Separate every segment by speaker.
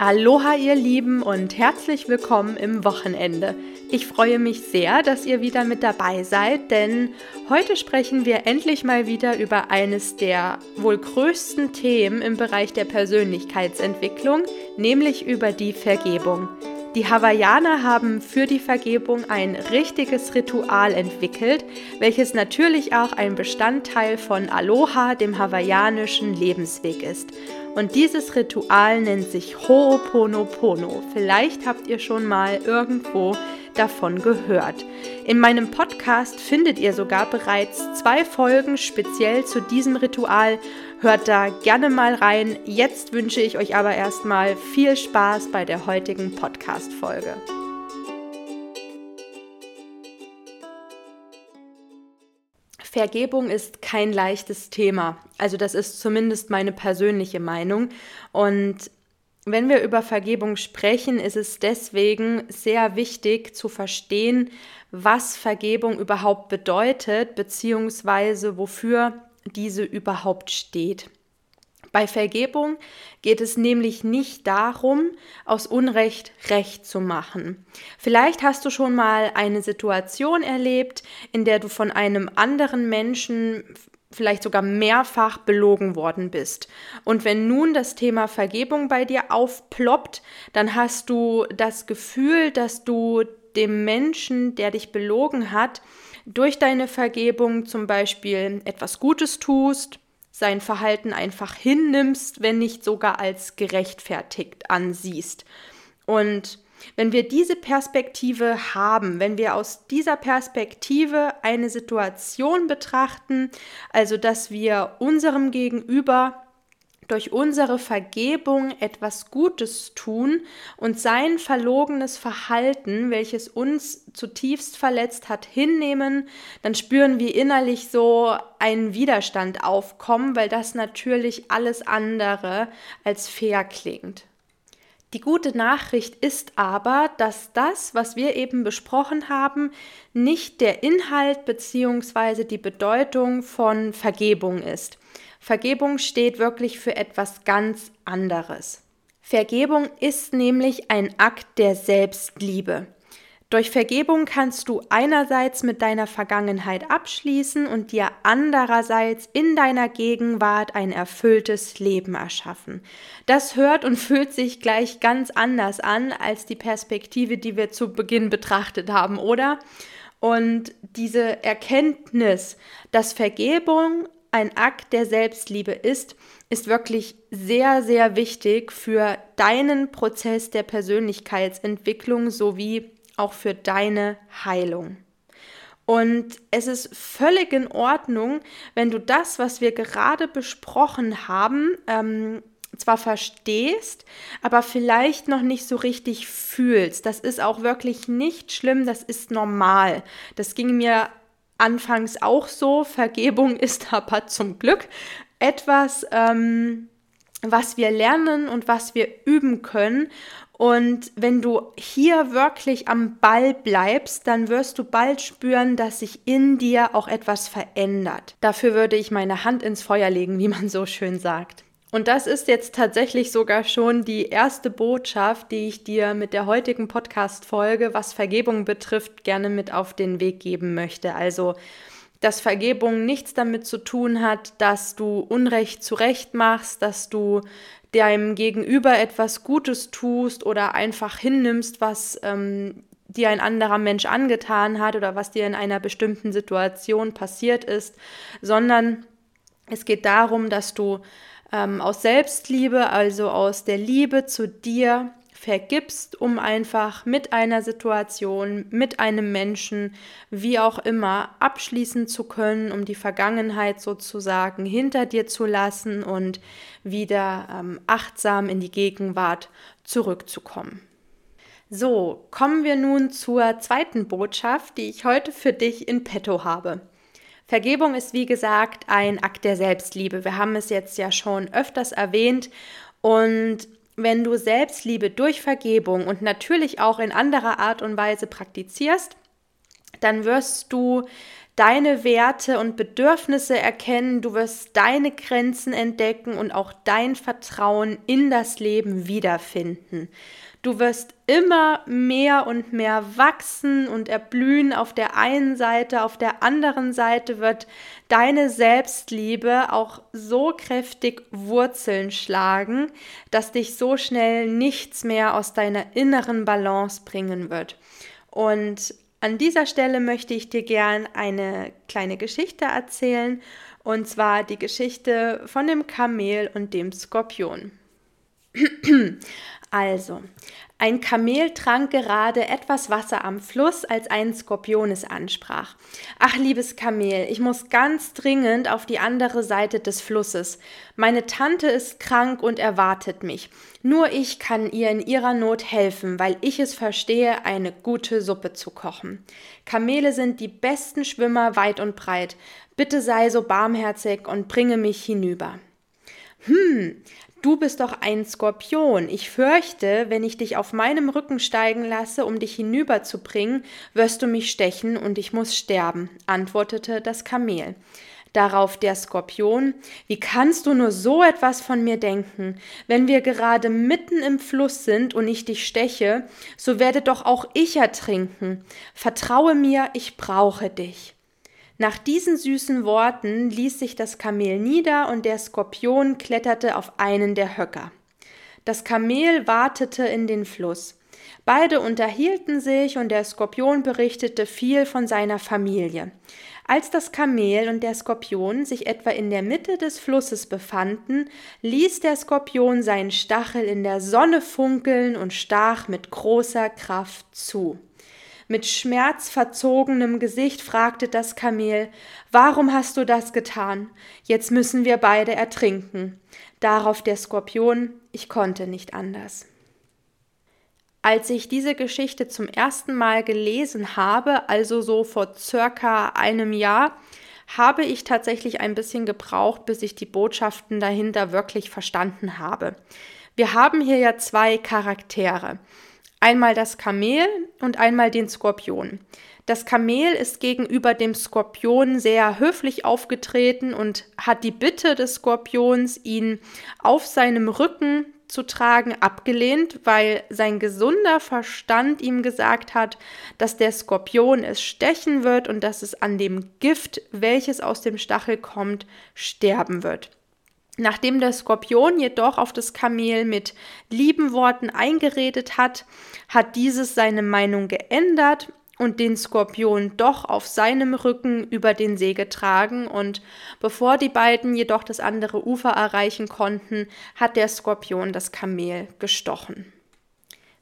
Speaker 1: Aloha ihr Lieben und herzlich willkommen im Wochenende. Ich freue mich sehr, dass ihr wieder mit dabei seid, denn heute sprechen wir endlich mal wieder über eines der wohl größten Themen im Bereich der Persönlichkeitsentwicklung, nämlich über die Vergebung. Die Hawaiianer haben für die Vergebung ein richtiges Ritual entwickelt, welches natürlich auch ein Bestandteil von Aloha, dem hawaiianischen Lebensweg ist. Und dieses Ritual nennt sich Ho'oponopono. Vielleicht habt ihr schon mal irgendwo davon gehört. In meinem Podcast findet ihr sogar bereits zwei Folgen speziell zu diesem Ritual. Hört da gerne mal rein. Jetzt wünsche ich euch aber erstmal viel Spaß bei der heutigen Podcast-Folge. Vergebung ist kein leichtes Thema. Also das ist zumindest meine persönliche Meinung. Und wenn wir über Vergebung sprechen, ist es deswegen sehr wichtig zu verstehen, was Vergebung überhaupt bedeutet, beziehungsweise wofür diese überhaupt steht. Bei Vergebung geht es nämlich nicht darum, aus Unrecht Recht zu machen. Vielleicht hast du schon mal eine Situation erlebt, in der du von einem anderen Menschen vielleicht sogar mehrfach belogen worden bist. Und wenn nun das Thema Vergebung bei dir aufploppt, dann hast du das Gefühl, dass du dem Menschen, der dich belogen hat, durch deine Vergebung zum Beispiel etwas Gutes tust, sein Verhalten einfach hinnimmst, wenn nicht sogar als gerechtfertigt ansiehst. Und wenn wir diese Perspektive haben, wenn wir aus dieser Perspektive eine Situation betrachten, also dass wir unserem Gegenüber durch unsere Vergebung etwas Gutes tun und sein verlogenes Verhalten, welches uns zutiefst verletzt hat, hinnehmen, dann spüren wir innerlich so einen Widerstand aufkommen, weil das natürlich alles andere als fair klingt. Die gute Nachricht ist aber, dass das, was wir eben besprochen haben, nicht der Inhalt bzw. die Bedeutung von Vergebung ist. Vergebung steht wirklich für etwas ganz anderes. Vergebung ist nämlich ein Akt der Selbstliebe. Durch Vergebung kannst du einerseits mit deiner Vergangenheit abschließen und dir andererseits in deiner Gegenwart ein erfülltes Leben erschaffen. Das hört und fühlt sich gleich ganz anders an als die Perspektive, die wir zu Beginn betrachtet haben, oder? Und diese Erkenntnis, dass Vergebung ein Akt der Selbstliebe ist, ist wirklich sehr, sehr wichtig für deinen Prozess der Persönlichkeitsentwicklung sowie auch für deine Heilung. Und es ist völlig in Ordnung, wenn du das, was wir gerade besprochen haben, ähm, zwar verstehst, aber vielleicht noch nicht so richtig fühlst. Das ist auch wirklich nicht schlimm, das ist normal. Das ging mir anfangs auch so. Vergebung ist aber zum Glück etwas, ähm, was wir lernen und was wir üben können. Und wenn du hier wirklich am Ball bleibst, dann wirst du bald spüren, dass sich in dir auch etwas verändert. Dafür würde ich meine Hand ins Feuer legen, wie man so schön sagt. Und das ist jetzt tatsächlich sogar schon die erste Botschaft, die ich dir mit der heutigen Podcast-Folge, was Vergebung betrifft, gerne mit auf den Weg geben möchte. Also, dass Vergebung nichts damit zu tun hat, dass du Unrecht zurecht machst, dass du deinem Gegenüber etwas Gutes tust oder einfach hinnimmst, was ähm, dir ein anderer Mensch angetan hat oder was dir in einer bestimmten Situation passiert ist, sondern es geht darum, dass du ähm, aus Selbstliebe, also aus der Liebe zu dir, vergibst, um einfach mit einer Situation, mit einem Menschen, wie auch immer, abschließen zu können, um die Vergangenheit sozusagen hinter dir zu lassen und wieder ähm, achtsam in die Gegenwart zurückzukommen. So, kommen wir nun zur zweiten Botschaft, die ich heute für dich in petto habe. Vergebung ist wie gesagt ein Akt der Selbstliebe. Wir haben es jetzt ja schon öfters erwähnt und wenn du Selbstliebe durch Vergebung und natürlich auch in anderer Art und Weise praktizierst, dann wirst du deine Werte und Bedürfnisse erkennen, du wirst deine Grenzen entdecken und auch dein Vertrauen in das Leben wiederfinden. Du wirst immer mehr und mehr wachsen und erblühen auf der einen Seite, auf der anderen Seite wird deine Selbstliebe auch so kräftig Wurzeln schlagen, dass dich so schnell nichts mehr aus deiner inneren Balance bringen wird. Und an dieser Stelle möchte ich dir gern eine kleine Geschichte erzählen, und zwar die Geschichte von dem Kamel und dem Skorpion. Also, ein Kamel trank gerade etwas Wasser am Fluss, als ein Skorpion es ansprach. Ach, liebes Kamel, ich muss ganz dringend auf die andere Seite des Flusses. Meine Tante ist krank und erwartet mich. Nur ich kann ihr in ihrer Not helfen, weil ich es verstehe, eine gute Suppe zu kochen. Kamele sind die besten Schwimmer weit und breit. Bitte sei so barmherzig und bringe mich hinüber. Hm, Du bist doch ein Skorpion. Ich fürchte, wenn ich dich auf meinem Rücken steigen lasse, um dich hinüberzubringen, wirst du mich stechen und ich muss sterben, antwortete das Kamel. Darauf der Skorpion, wie kannst du nur so etwas von mir denken? Wenn wir gerade mitten im Fluss sind und ich dich steche, so werde doch auch ich ertrinken. Vertraue mir, ich brauche dich. Nach diesen süßen Worten ließ sich das Kamel nieder und der Skorpion kletterte auf einen der Höcker. Das Kamel watete in den Fluss. Beide unterhielten sich und der Skorpion berichtete viel von seiner Familie. Als das Kamel und der Skorpion sich etwa in der Mitte des Flusses befanden, ließ der Skorpion seinen Stachel in der Sonne funkeln und stach mit großer Kraft zu. Mit schmerzverzogenem Gesicht fragte das Kamel Warum hast du das getan? Jetzt müssen wir beide ertrinken. Darauf der Skorpion Ich konnte nicht anders. Als ich diese Geschichte zum ersten Mal gelesen habe, also so vor circa einem Jahr, habe ich tatsächlich ein bisschen gebraucht, bis ich die Botschaften dahinter wirklich verstanden habe. Wir haben hier ja zwei Charaktere. Einmal das Kamel und einmal den Skorpion. Das Kamel ist gegenüber dem Skorpion sehr höflich aufgetreten und hat die Bitte des Skorpions, ihn auf seinem Rücken zu tragen, abgelehnt, weil sein gesunder Verstand ihm gesagt hat, dass der Skorpion es stechen wird und dass es an dem Gift, welches aus dem Stachel kommt, sterben wird. Nachdem der Skorpion jedoch auf das Kamel mit lieben Worten eingeredet hat, hat dieses seine Meinung geändert und den Skorpion doch auf seinem Rücken über den See getragen und bevor die beiden jedoch das andere Ufer erreichen konnten, hat der Skorpion das Kamel gestochen.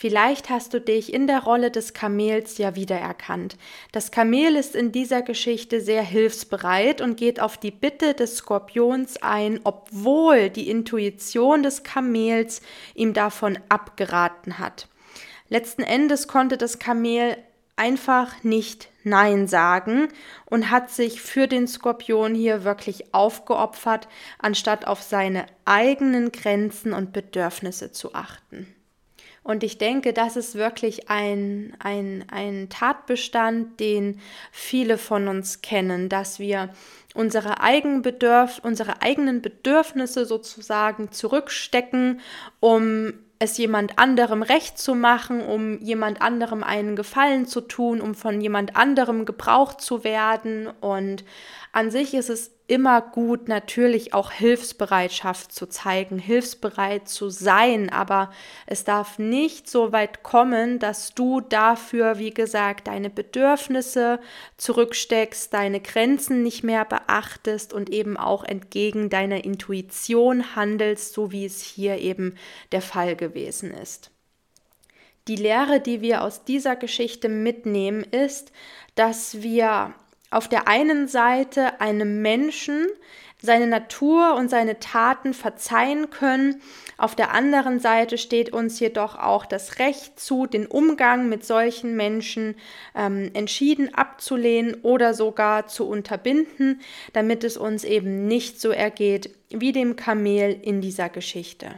Speaker 1: Vielleicht hast du dich in der Rolle des Kamels ja wiedererkannt. Das Kamel ist in dieser Geschichte sehr hilfsbereit und geht auf die Bitte des Skorpions ein, obwohl die Intuition des Kamels ihm davon abgeraten hat. Letzten Endes konnte das Kamel einfach nicht Nein sagen und hat sich für den Skorpion hier wirklich aufgeopfert, anstatt auf seine eigenen Grenzen und Bedürfnisse zu achten. Und ich denke, das ist wirklich ein, ein, ein Tatbestand, den viele von uns kennen, dass wir unsere, eigen Bedürf unsere eigenen Bedürfnisse sozusagen zurückstecken, um es jemand anderem recht zu machen, um jemand anderem einen Gefallen zu tun, um von jemand anderem gebraucht zu werden. Und an sich ist es immer gut, natürlich auch Hilfsbereitschaft zu zeigen, hilfsbereit zu sein, aber es darf nicht so weit kommen, dass du dafür, wie gesagt, deine Bedürfnisse zurücksteckst, deine Grenzen nicht mehr beachtest und eben auch entgegen deiner Intuition handelst, so wie es hier eben der Fall gewesen ist. Die Lehre, die wir aus dieser Geschichte mitnehmen, ist, dass wir auf der einen Seite einem Menschen seine Natur und seine Taten verzeihen können, auf der anderen Seite steht uns jedoch auch das Recht zu, den Umgang mit solchen Menschen ähm, entschieden abzulehnen oder sogar zu unterbinden, damit es uns eben nicht so ergeht wie dem Kamel in dieser Geschichte.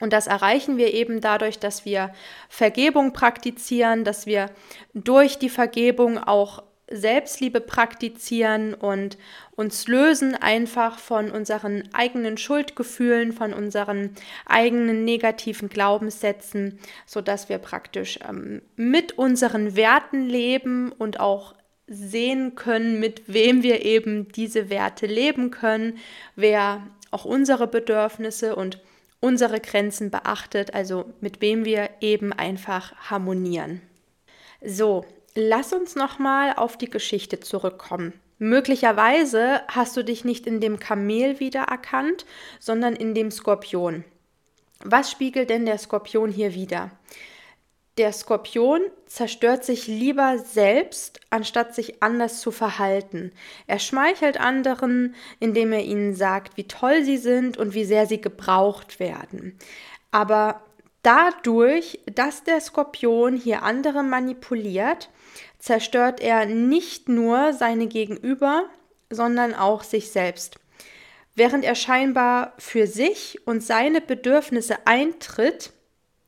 Speaker 1: Und das erreichen wir eben dadurch, dass wir Vergebung praktizieren, dass wir durch die Vergebung auch Selbstliebe praktizieren und uns lösen einfach von unseren eigenen Schuldgefühlen, von unseren eigenen negativen Glaubenssätzen, sodass wir praktisch ähm, mit unseren Werten leben und auch sehen können, mit wem wir eben diese Werte leben können, wer auch unsere Bedürfnisse und unsere Grenzen beachtet, also mit wem wir eben einfach harmonieren. So, lass uns nochmal auf die Geschichte zurückkommen. Möglicherweise hast du dich nicht in dem Kamel wiedererkannt, sondern in dem Skorpion. Was spiegelt denn der Skorpion hier wieder? Der Skorpion zerstört sich lieber selbst, anstatt sich anders zu verhalten. Er schmeichelt anderen, indem er ihnen sagt, wie toll sie sind und wie sehr sie gebraucht werden. Aber dadurch, dass der Skorpion hier andere manipuliert, zerstört er nicht nur seine Gegenüber, sondern auch sich selbst. Während er scheinbar für sich und seine Bedürfnisse eintritt,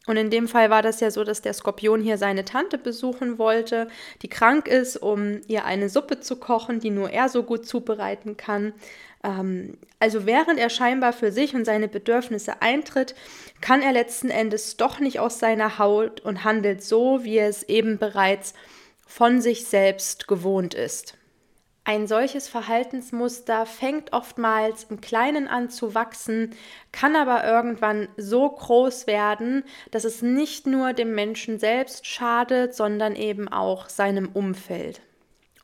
Speaker 1: und in dem Fall war das ja so, dass der Skorpion hier seine Tante besuchen wollte, die krank ist, um ihr eine Suppe zu kochen, die nur er so gut zubereiten kann. Ähm, also während er scheinbar für sich und seine Bedürfnisse eintritt, kann er letzten Endes doch nicht aus seiner Haut und handelt so, wie er es eben bereits von sich selbst gewohnt ist. Ein solches Verhaltensmuster fängt oftmals im Kleinen an zu wachsen, kann aber irgendwann so groß werden, dass es nicht nur dem Menschen selbst schadet, sondern eben auch seinem Umfeld.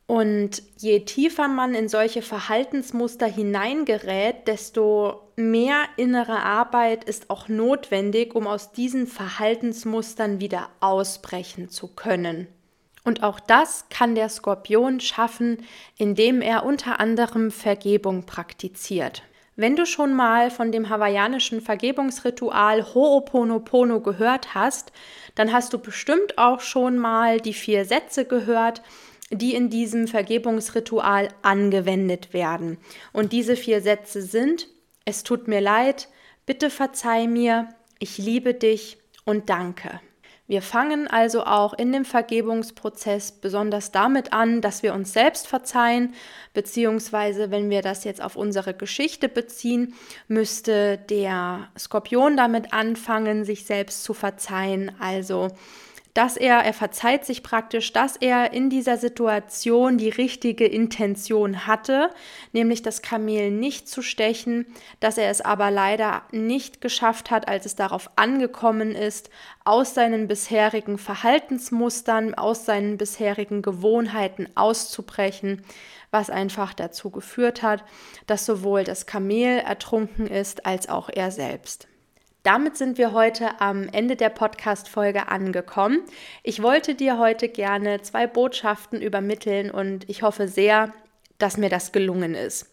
Speaker 1: Und je tiefer man in solche Verhaltensmuster hineingerät, desto mehr innere Arbeit ist auch notwendig, um aus diesen Verhaltensmustern wieder ausbrechen zu können. Und auch das kann der Skorpion schaffen, indem er unter anderem Vergebung praktiziert. Wenn du schon mal von dem hawaiianischen Vergebungsritual Ho'oponopono gehört hast, dann hast du bestimmt auch schon mal die vier Sätze gehört, die in diesem Vergebungsritual angewendet werden. Und diese vier Sätze sind, es tut mir leid, bitte verzeih mir, ich liebe dich und danke. Wir fangen also auch in dem Vergebungsprozess besonders damit an, dass wir uns selbst verzeihen, beziehungsweise wenn wir das jetzt auf unsere Geschichte beziehen, müsste der Skorpion damit anfangen, sich selbst zu verzeihen. Also dass er, er verzeiht sich praktisch, dass er in dieser Situation die richtige Intention hatte, nämlich das Kamel nicht zu stechen, dass er es aber leider nicht geschafft hat, als es darauf angekommen ist, aus seinen bisherigen Verhaltensmustern, aus seinen bisherigen Gewohnheiten auszubrechen, was einfach dazu geführt hat, dass sowohl das Kamel ertrunken ist als auch er selbst. Damit sind wir heute am Ende der Podcast-Folge angekommen. Ich wollte dir heute gerne zwei Botschaften übermitteln und ich hoffe sehr, dass mir das gelungen ist.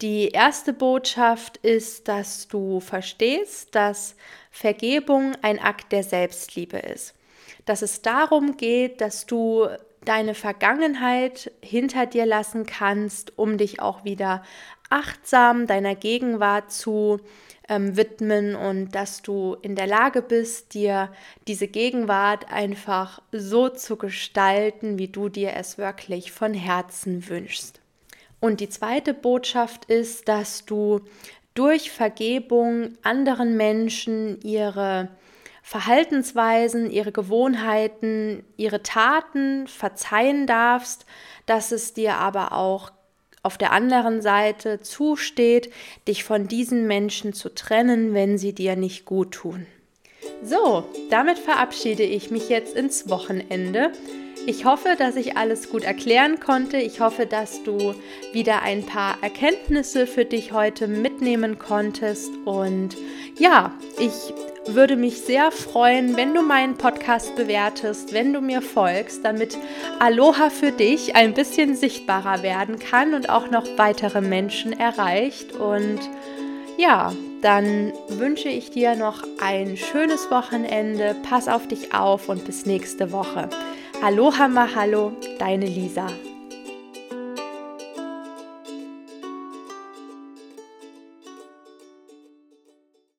Speaker 1: Die erste Botschaft ist, dass du verstehst, dass Vergebung ein Akt der Selbstliebe ist. Dass es darum geht, dass du deine Vergangenheit hinter dir lassen kannst, um dich auch wieder achtsam deiner Gegenwart zu ähm, widmen und dass du in der Lage bist, dir diese Gegenwart einfach so zu gestalten, wie du dir es wirklich von Herzen wünschst. Und die zweite Botschaft ist, dass du durch Vergebung anderen Menschen ihre Verhaltensweisen, ihre Gewohnheiten, ihre Taten verzeihen darfst, dass es dir aber auch auf der anderen Seite zusteht, dich von diesen Menschen zu trennen, wenn sie dir nicht gut tun. So, damit verabschiede ich mich jetzt ins Wochenende. Ich hoffe, dass ich alles gut erklären konnte. Ich hoffe, dass du wieder ein paar Erkenntnisse für dich heute mitnehmen konntest. Und ja, ich würde mich sehr freuen, wenn du meinen Podcast bewertest, wenn du mir folgst, damit Aloha für dich ein bisschen sichtbarer werden kann und auch noch weitere Menschen erreicht. Und ja, dann wünsche ich dir noch ein schönes Wochenende. Pass auf dich auf und bis nächste Woche. Aloha Mahalo, deine Lisa.